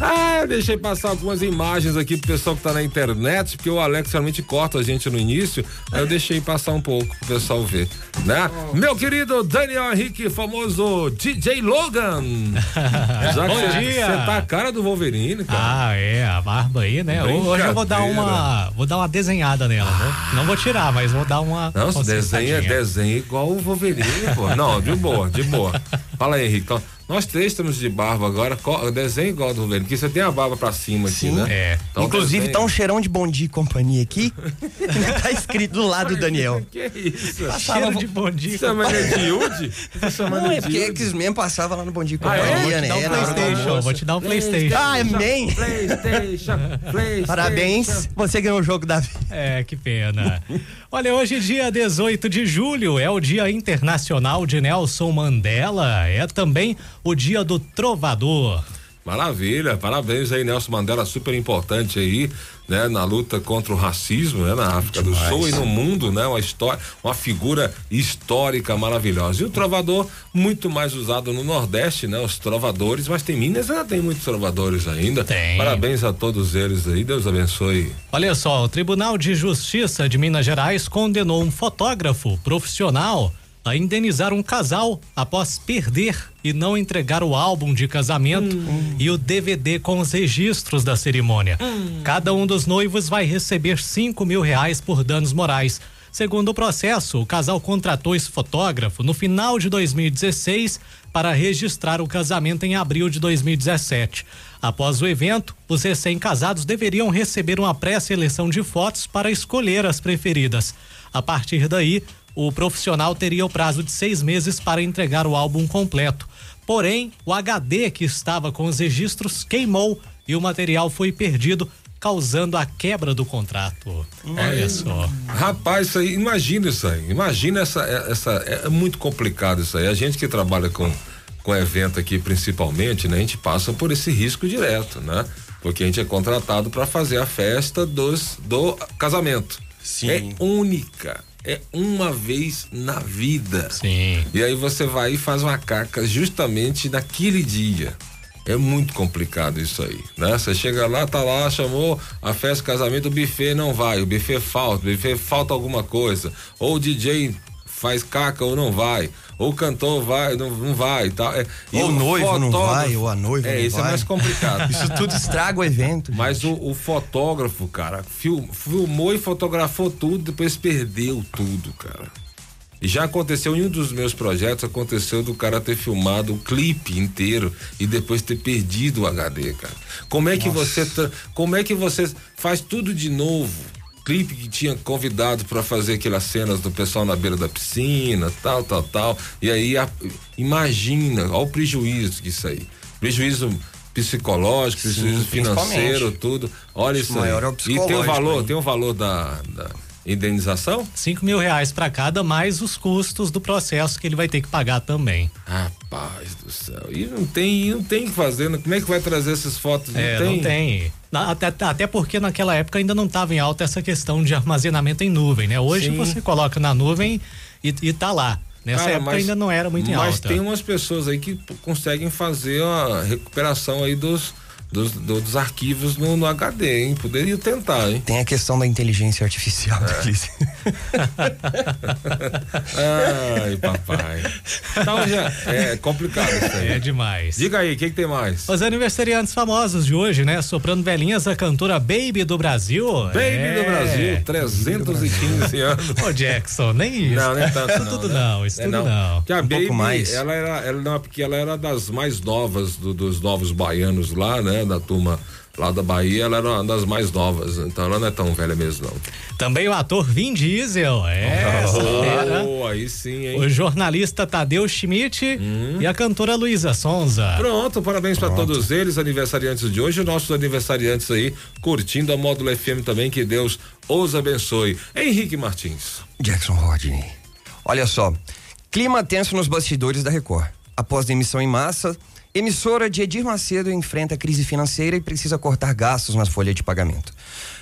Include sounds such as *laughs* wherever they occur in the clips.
ah, eu deixei passar algumas imagens aqui pro pessoal que tá na internet, porque o Alex realmente corta a gente no início. Aí eu deixei passar um pouco pro pessoal ver, né? Oh. Meu querido Daniel Henrique, famoso DJ Logan. *laughs* Bom dia. Você tá a cara do Wolverine, cara. Ah, é, a barba aí, né? Hoje eu vou dar uma, vou dar uma desenhada nela. Ah. Não vou tirar, mas vou dar uma. Não, desenha, desenha igual o Wolverine, pô. Não, de boa, de boa. Fala aí, Henrique. Nós três estamos de barba agora, desenho igual do Wolverine, porque você tem a barba pra cima Sim, aqui, né? É. Então, Inclusive, desenho... tá um cheirão de bom dia e companhia aqui. *laughs* tá escrito do lado do Daniel. Que é isso? Passava Cheiro de bom dia. Você chama de Yudi? Não, é porque X-Men passava lá no Bom Dia e Companhia, ah, né? Vou te dar um Playstation, vou te dar um Playstation. Ah, amém. Playstation, *laughs* Playstation. Parabéns, você ganhou o jogo da vida. É, que pena. Olha, hoje dia 18 de julho é o Dia Internacional de Nelson Mandela, é também o dia do trovador. Maravilha, parabéns aí, Nelson Mandela, super importante aí, né, na luta contra o racismo, né, na África Demais. do Sul e no mundo, né, uma história, uma figura histórica maravilhosa. E o trovador muito mais usado no Nordeste, né, os trovadores, mas tem Minas ainda tem muitos trovadores ainda. Tem. Parabéns a todos eles aí, Deus abençoe. Olha só, o Tribunal de Justiça de Minas Gerais condenou um fotógrafo profissional a indenizar um casal após perder e não entregar o álbum de casamento hum. e o DVD com os registros da cerimônia. Hum. Cada um dos noivos vai receber cinco mil reais por danos morais. Segundo o processo, o casal contratou esse fotógrafo no final de 2016 para registrar o casamento em abril de 2017. Após o evento, os recém-casados deveriam receber uma pré-seleção de fotos para escolher as preferidas. A partir daí, o profissional teria o prazo de seis meses para entregar o álbum completo. Porém, o HD que estava com os registros queimou e o material foi perdido, causando a quebra do contrato. Olha só. Rapaz, isso aí, imagina isso aí. Imagina essa, essa. É muito complicado isso aí. A gente que trabalha com, com evento aqui, principalmente, né? A gente passa por esse risco direto, né? Porque a gente é contratado para fazer a festa dos, do casamento. Sim. É única é uma vez na vida. Sim. E aí você vai e faz uma caca justamente naquele dia. É muito complicado isso aí, né? Você chega lá, tá lá, chamou a festa, casamento, o buffet não vai, o buffet falta, o buffet falta alguma coisa, ou o DJ faz caca ou não vai ou o cantor vai, não, não vai tal. É, ou o noivo não vai, ou a noiva é, não isso vai. é mais complicado. *laughs* isso tudo estraga o evento. Mas o, o, fotógrafo, cara, film, filmou e fotografou tudo, depois perdeu tudo, cara. E já aconteceu em um dos meus projetos, aconteceu do cara ter filmado o clipe inteiro e depois ter perdido o HD, cara. Como é que Nossa. você como é que você faz tudo de novo? Clipe que tinha convidado para fazer aquelas cenas do pessoal na beira da piscina, tal, tal, tal. E aí, a, imagina, olha o prejuízo que isso aí. Prejuízo psicológico, Sim, prejuízo financeiro, tudo. Olha isso, isso aí. É e tem o valor, aí. tem o valor da, da indenização? Cinco mil reais para cada, mais os custos do processo que ele vai ter que pagar também. Rapaz do céu. E não tem, não tem que fazer, né? como é que vai trazer essas fotos? Não é, tem. não tem. Até, até porque naquela época ainda não estava em alta essa questão de armazenamento em nuvem, né? Hoje Sim. você coloca na nuvem e, e tá lá. Nessa Cara, época mas, ainda não era muito em alta. Mas tem umas pessoas aí que conseguem fazer a recuperação aí dos dos, dos arquivos no, no, HD, hein? Poderia tentar, hein? Tem a questão da inteligência artificial é. deles. *laughs* Ai, papai. Então já é complicado isso aí. É demais. Diga aí, o que, que, tem mais? Os aniversariantes famosos de hoje, né? Soprando velhinhas, a cantora Baby do Brasil. Baby é. do Brasil, 315 anos. Ô, Jackson, nem isso. Não, nem tanto. Isso tudo né? não, isso é, tudo não. não. Que a um Baby, ela era, ela não, porque ela era das mais novas do, dos novos baianos lá, né? Da turma lá da Bahia, ela era uma das mais novas, então ela não é tão velha mesmo, não. Também o ator Vin Diesel, é, fera. Oh, aí sim, hein? O jornalista Tadeu Schmidt Hum. e a cantora Luísa Sonza. Pronto, parabéns para todos eles, aniversariantes de hoje, nossos aniversariantes aí, curtindo a Módulo FM também, que Deus os abençoe. Henrique Martins. Jackson Rodney. Olha só, clima tenso nos bastidores da Record. Após demissão em massa, emissora de Edir Macedo enfrenta crise financeira e precisa cortar gastos nas folhas de pagamento.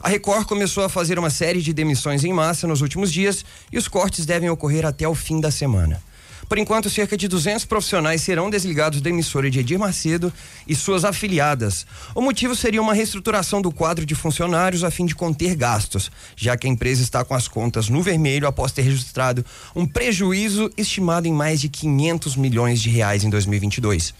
A Record começou a fazer uma série de demissões em massa nos últimos dias e os cortes devem ocorrer até o fim da semana. Por enquanto, cerca de 200 profissionais serão desligados da emissora de Edir Macedo e suas afiliadas. O motivo seria uma reestruturação do quadro de funcionários a fim de conter gastos, já que a empresa está com as contas no vermelho após ter registrado um prejuízo estimado em mais de 500 milhões de reais em 2022.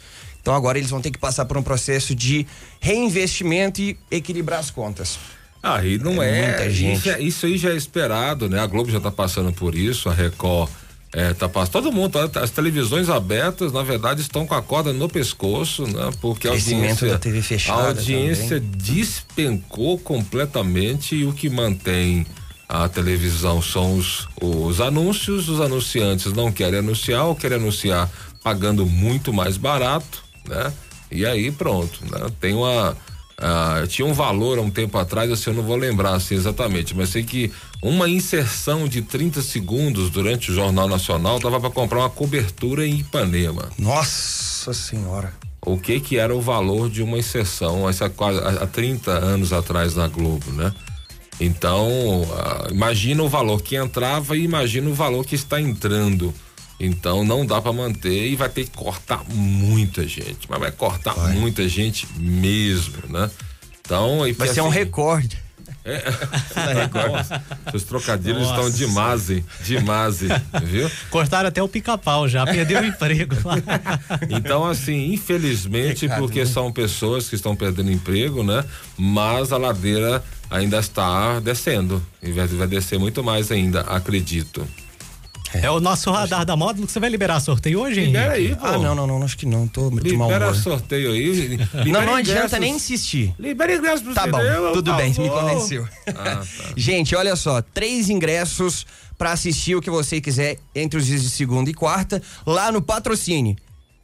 Então agora eles vão ter que passar por um processo de reinvestimento e equilibrar as contas. Aí não É é. muita gente. Isso, é- isso aí já é esperado, né? A Globo já tá passando por isso, a Record é, tá passando. Todo mundo, tá- as televisões abertas, na verdade, estão com a corda no pescoço, né? Porque a audiência. da TV fechada A audiência despencou completamente e o que mantém a televisão são os, os anúncios, os anunciantes não querem anunciar ou querem anunciar pagando muito mais barato, né? E aí pronto, né? Tem uma ah, tinha um valor há um tempo atrás, assim, eu não vou lembrar assim exatamente, mas sei que uma inserção de 30 segundos durante o Jornal Nacional dava para comprar uma cobertura em Ipanema. Nossa Senhora. O que que era o valor de uma inserção essa, quase- há há 30 anos atrás na Globo, né? Então, ah, imagina o valor que entrava e imagina o valor que está entrando. Então não dá para manter e vai ter que cortar muita gente, mas vai cortar muita gente mesmo, né? Então, aí Vai ser um assim, recorde. Nossa, *laughs* seus trocadilhos Nossa. estão demais, hein? demais, viu? Cortaram até o pica-pau já, perdeu o emprego lá. *laughs* Então, assim, infelizmente, Pecado, porque né? são pessoas que estão perdendo emprego, né? Mas a ladeira ainda está descendo. E vai, vai descer muito mais ainda, acredito. É o nosso radar da módulo que você vai liberar sorteio hoje, Henrique? Libera aí, pô. Ah, não, não, não, acho que não. Tô de mau Libera sorteio aí. Libera Não, não adianta ingressos. nem insistir. Libera ingresso pro Tá bom, tudo por bem, você me convenceu. Ah, tá. *laughs* Gente, olha só, três ingressos pra assistir o que você quiser entre os dias de segunda e quarta, lá no Patrocine.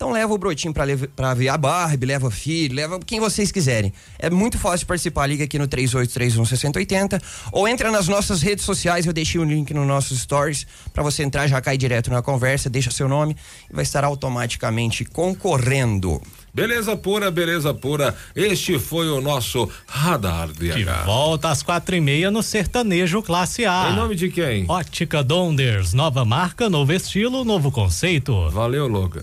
Então leva o brotinho pra ver a Barbie, leva o filho, leva quem vocês quiserem. É muito fácil participar, liga aqui no 3831-6080 ou entra nas nossas redes sociais, eu deixei o link nos nossos stories pra você entrar, já cair direto na conversa, deixa seu nome e vai estar automaticamente concorrendo. Beleza pura, beleza pura. Este foi o nosso Radar De DH. volta às quatro e meia no Sertanejo Classe A. Em nome de quem? Ótica Donders, nova marca, novo estilo, novo conceito. Valeu, Logan.